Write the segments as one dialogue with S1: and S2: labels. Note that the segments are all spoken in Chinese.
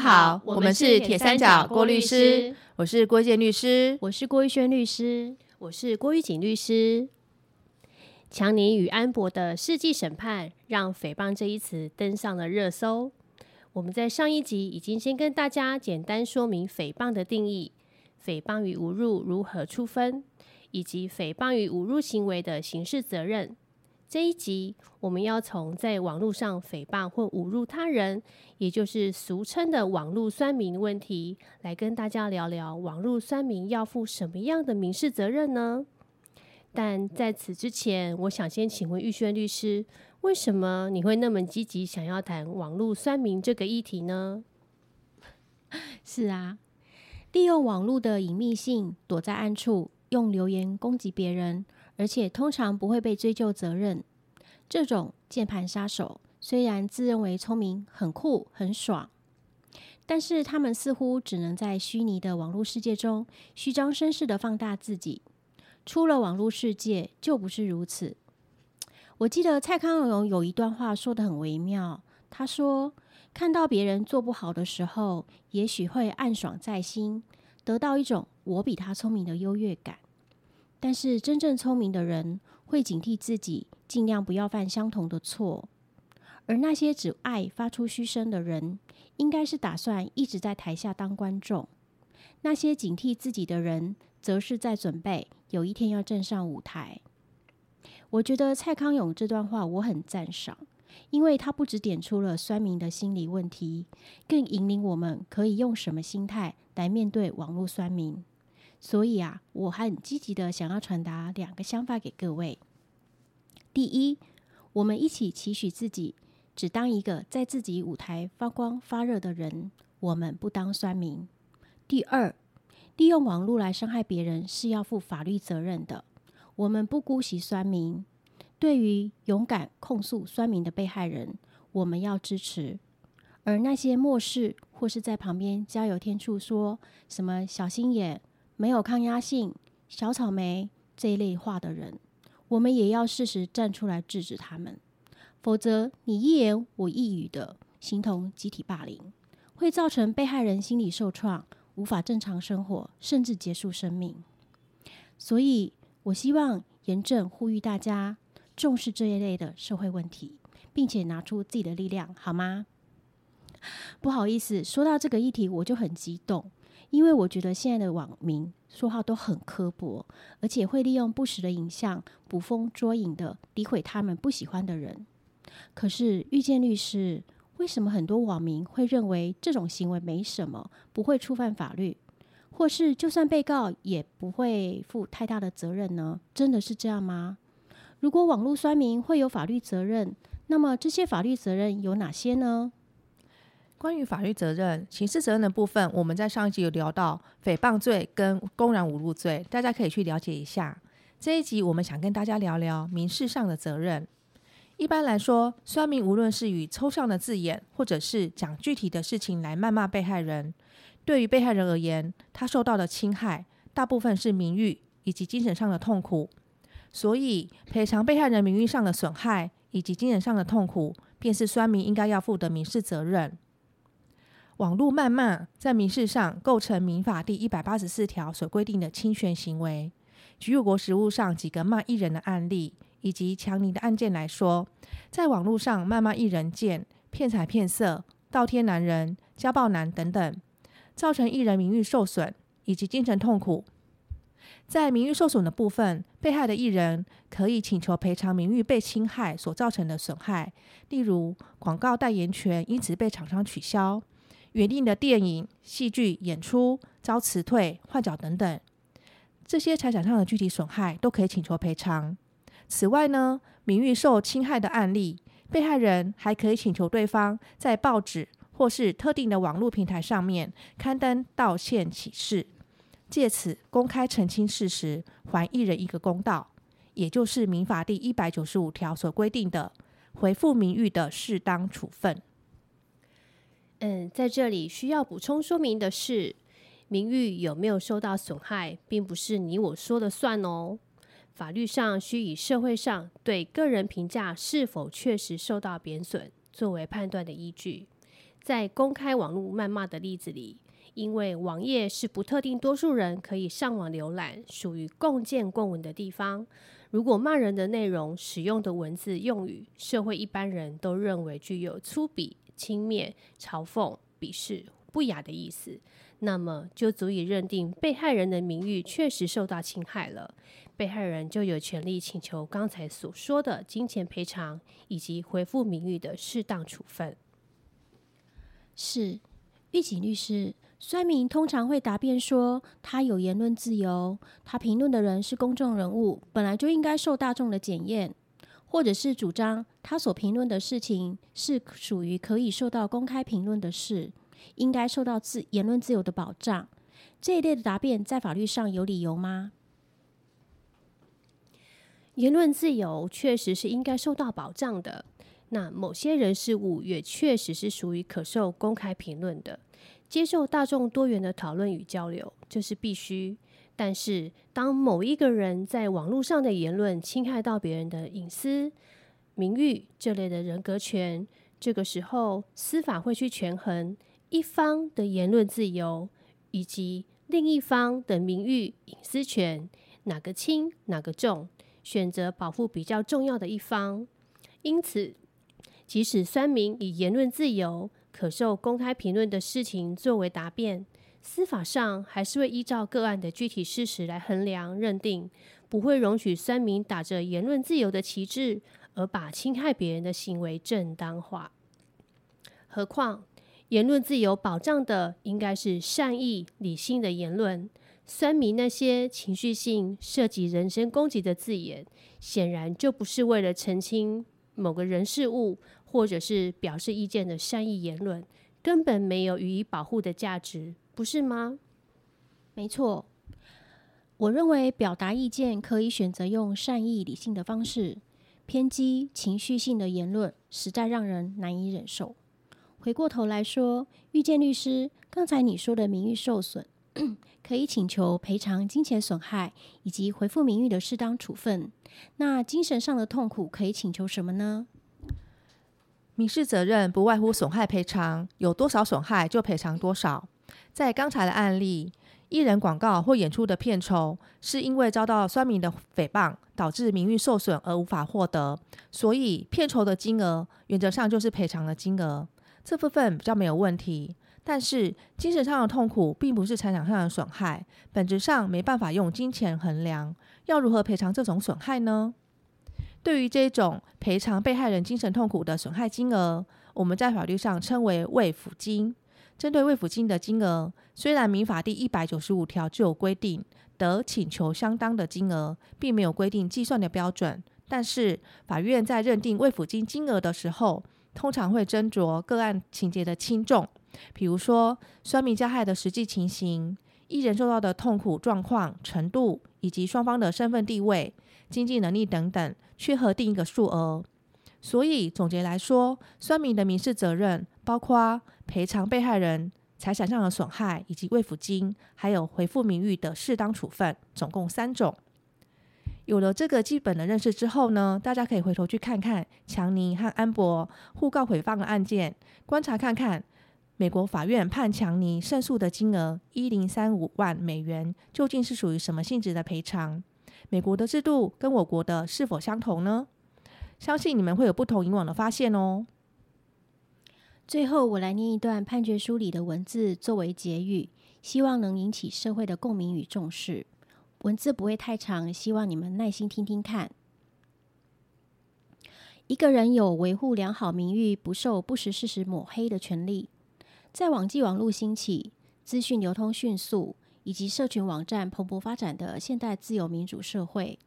S1: 好，我们是铁三角郭律师，我是郭建律师，
S2: 我是郭玉轩律师，
S3: 我是郭玉锦律师。强尼与安博的世纪审判，让诽谤这一词登上了热搜。我们在上一集已经先跟大家简单说明诽谤的定义，诽谤与侮辱如何处分，以及诽谤与侮辱行为的刑事责任。这一集我们要从在网络上诽谤或侮辱他人，也就是俗称的网络酸民问题，来跟大家聊聊网络酸民要负什么样的民事责任呢？但在此之前，我想先请问玉轩律师，为什么你会那么积极想要谈网络酸民这个议题呢？
S2: 是啊，利用网络的隐秘性，躲在暗处，用留言攻击别人。而且通常不会被追究责任。这种键盘杀手虽然自认为聪明、很酷、很爽，但是他们似乎只能在虚拟的网络世界中虚张声势的放大自己。出了网络世界就不是如此。我记得蔡康永有一段话说的很微妙，他说：“看到别人做不好的时候，也许会暗爽在心，得到一种我比他聪明的优越感。”但是真正聪明的人会警惕自己，尽量不要犯相同的错。而那些只爱发出嘘声的人，应该是打算一直在台下当观众。那些警惕自己的人，则是在准备有一天要站上舞台。我觉得蔡康永这段话我很赞赏，因为他不止点出了酸民的心理问题，更引领我们可以用什么心态来面对网络酸民。所以啊，我很积极的想要传达两个想法给各位。第一，我们一起期许自己只当一个在自己舞台发光发热的人，我们不当酸民。第二，利用网络来伤害别人是要负法律责任的，我们不姑息酸民。对于勇敢控诉酸民的被害人，我们要支持；而那些漠视或是在旁边加油添醋，说什么小心眼。没有抗压性、小草莓这一类话的人，我们也要适时站出来制止他们，否则你一言我一语的，形同集体霸凌，会造成被害人心理受创，无法正常生活，甚至结束生命。所以，我希望严正呼吁大家重视这一类的社会问题，并且拿出自己的力量，好吗？不好意思，说到这个议题，我就很激动。因为我觉得现在的网民说话都很刻薄，而且会利用不实的影像捕风捉影的诋毁他们不喜欢的人。可是遇见律师，为什么很多网民会认为这种行为没什么，不会触犯法律，或是就算被告也不会负太大的责任呢？真的是这样吗？如果网络酸民会有法律责任，那么这些法律责任有哪些呢？
S1: 关于法律责任、刑事责任的部分，我们在上一集有聊到诽谤罪跟公然侮辱罪，大家可以去了解一下。这一集我们想跟大家聊聊民事上的责任。一般来说，酸民无论是以抽象的字眼，或者是讲具体的事情来谩骂被害人，对于被害人而言，他受到的侵害大部分是名誉以及精神上的痛苦，所以赔偿被害人名誉上的损害以及精神上的痛苦，便是酸民应该要负的民事责任。网络谩骂在民事上构成民法第一百八十四条所规定的侵权行为。举我国实务上几个骂艺人的案例，以及强尼的案件来说，在网络上谩骂艺人贱、骗财骗色、倒贴男人、家暴男等等，造成艺人名誉受损以及精神痛苦。在名誉受损的部分，被害的艺人可以请求赔偿名誉被侵害所造成的损害，例如广告代言权因此被厂商取消。原定的电影、戏剧演出遭辞退、换角等等，这些财产上的具体损害都可以请求赔偿。此外呢，名誉受侵害的案例，被害人还可以请求对方在报纸或是特定的网络平台上面刊登道歉启事，借此公开澄清事实，还艺人一个公道，也就是民法第一百九十五条所规定的回复名誉的适当处分。
S3: 嗯，在这里需要补充说明的是，名誉有没有受到损害，并不是你我说了算哦。法律上需以社会上对个人评价是否确实受到贬损作为判断的依据。在公开网络谩骂的例子里，因为网页是不特定多数人可以上网浏览，属于共建共文的地方。如果骂人的内容使用的文字用语，社会一般人都认为具有粗鄙、轻蔑、嘲讽、鄙视、不雅的意思，那么就足以认定被害人的名誉确实受到侵害了。被害人就有权利请求刚才所说的金钱赔偿以及回复名誉的适当处分。
S2: 是，玉锦律师，酸民通常会答辩说，他有言论自由，他评论的人是公众人物，本来就应该受大众的检验，或者是主张他所评论的事情是属于可以受到公开评论的事，应该受到自言论自由的保障。这一类的答辩在法律上有理由吗？
S3: 言论自由确实是应该受到保障的。那某些人事物也确实是属于可受公开评论的，接受大众多元的讨论与交流，这是必须。但是，当某一个人在网络上的言论侵害到别人的隐私、名誉这类的人格权，这个时候司法会去权衡一方的言论自由以及另一方的名誉隐私权，哪个轻哪个重，选择保护比较重要的一方。因此。即使酸民以言论自由、可受公开评论的事情作为答辩，司法上还是会依照个案的具体事实来衡量认定，不会容许酸民打着言论自由的旗帜而把侵害别人的行为正当化。何况，言论自由保障的应该是善意、理性的言论，酸民那些情绪性、涉及人身攻击的字眼，显然就不是为了澄清某个人事物。或者是表示意见的善意言论，根本没有予以保护的价值，不是吗？
S2: 没错，我认为表达意见可以选择用善意、理性的方式，偏激、情绪性的言论实在让人难以忍受。回过头来说，遇见律师，刚才你说的名誉受损，可以请求赔偿金钱损害以及回复名誉的适当处分。那精神上的痛苦可以请求什么呢？
S1: 民事责任不外乎损害赔偿，有多少损害就赔偿多少。在刚才的案例，艺人广告或演出的片酬是因为遭到酸民的诽谤，导致名誉受损而无法获得，所以片酬的金额原则上就是赔偿的金额，这部分比较没有问题。但是精神上的痛苦并不是财产上的损害，本质上没办法用金钱衡量，要如何赔偿这种损害呢？对于这种赔偿被害人精神痛苦的损害金额，我们在法律上称为慰抚金。针对慰抚金的金额，虽然民法第一百九十五条就有规定得请求相当的金额，并没有规定计算的标准，但是法院在认定慰抚金金额的时候，通常会斟酌个案情节的轻重，比如说酸民加害的实际情形、一人受到的痛苦状况程度，以及双方的身份地位。经济能力等等，去核定一个数额。所以总结来说，酸民的民事责任包括赔偿被害人财产上的损害，以及慰抚金，还有回复名誉的适当处分，总共三种。有了这个基本的认识之后呢，大家可以回头去看看强尼和安博互告诽谤的案件，观察看看美国法院判强尼胜诉的金额一零三五万美元，究竟是属于什么性质的赔偿。美国的制度跟我国的是否相同呢？相信你们会有不同以往的发现哦。
S2: 最后，我来念一段判决书里的文字作为结语，希望能引起社会的共鸣与重视。文字不会太长，希望你们耐心听听看。一个人有维护良好名誉、不受不实事实抹黑的权利。在网际网络兴起，资讯流通迅速。以及社群网站蓬勃发展的现代自由民主社会，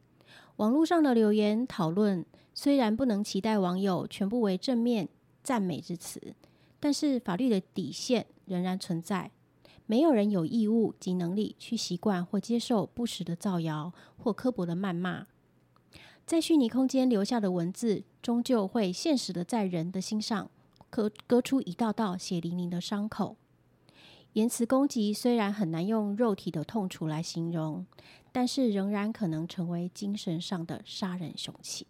S2: 网络上的留言讨论虽然不能期待网友全部为正面赞美之词，但是法律的底线仍然存在。没有人有义务及能力去习惯或接受不实的造谣或刻薄的谩骂。在虚拟空间留下的文字，终究会现实的在人的心上割割出一道道血淋淋的伤口。言辞攻击虽然很难用肉体的痛楚来形容，但是仍然可能成为精神上的杀人凶器。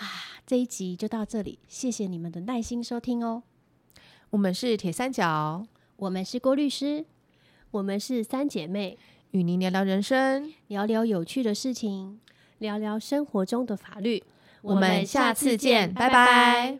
S2: 啊，这一集就到这里，谢谢你们的耐心收听哦。
S1: 我们是铁三角，
S2: 我们是郭律师，
S3: 我们是三姐妹，
S1: 与您聊聊人生，
S2: 聊聊有趣的事情，
S3: 聊聊生活中的法律。
S1: 我们下次见，拜拜